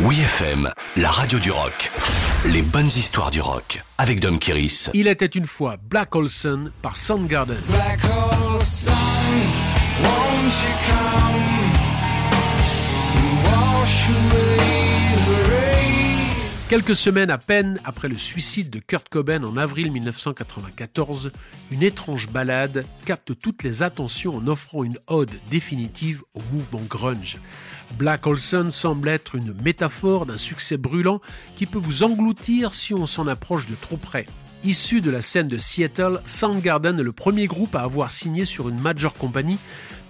Oui FM, la radio du rock. Les bonnes histoires du rock avec Dom Kiris. Il était une fois Black Olson par Soundgarden. Black hole sun, won't you come? Quelques semaines à peine après le suicide de Kurt Cobain en avril 1994, une étrange balade capte toutes les attentions en offrant une ode définitive au mouvement grunge. Black Olson semble être une métaphore d'un succès brûlant qui peut vous engloutir si on s'en approche de trop près. Issu de la scène de Seattle, Soundgarden est le premier groupe à avoir signé sur une major company,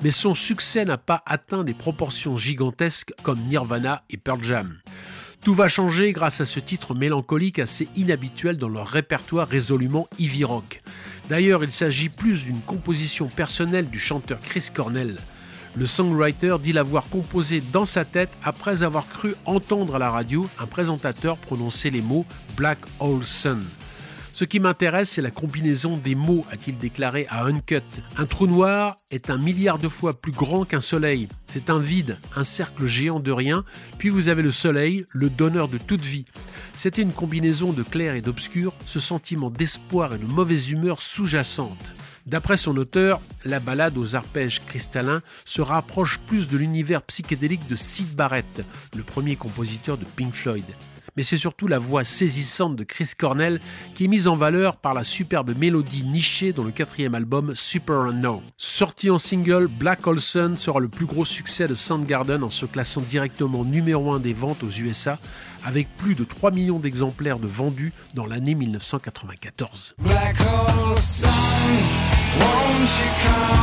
mais son succès n'a pas atteint des proportions gigantesques comme Nirvana et Pearl Jam. Tout va changer grâce à ce titre mélancolique assez inhabituel dans leur répertoire résolument heavy rock. D'ailleurs, il s'agit plus d'une composition personnelle du chanteur Chris Cornell. Le songwriter dit l'avoir composé dans sa tête après avoir cru entendre à la radio un présentateur prononcer les mots Black Hole Sun. Ce qui m'intéresse, c'est la combinaison des mots, a-t-il déclaré à Uncut. Un trou noir est un milliard de fois plus grand qu'un soleil. C'est un vide, un cercle géant de rien, puis vous avez le soleil, le donneur de toute vie. C'était une combinaison de clair et d'obscur, ce sentiment d'espoir et de mauvaise humeur sous-jacente. D'après son auteur, la balade aux arpèges cristallins se rapproche plus de l'univers psychédélique de Sid Barrett, le premier compositeur de Pink Floyd mais c'est surtout la voix saisissante de Chris Cornell qui est mise en valeur par la superbe mélodie nichée dans le quatrième album Super Unknown. Sorti en single, Black Olson sera le plus gros succès de Soundgarden en se classant directement numéro 1 des ventes aux USA avec plus de 3 millions d'exemplaires de vendus dans l'année 1994. Black won't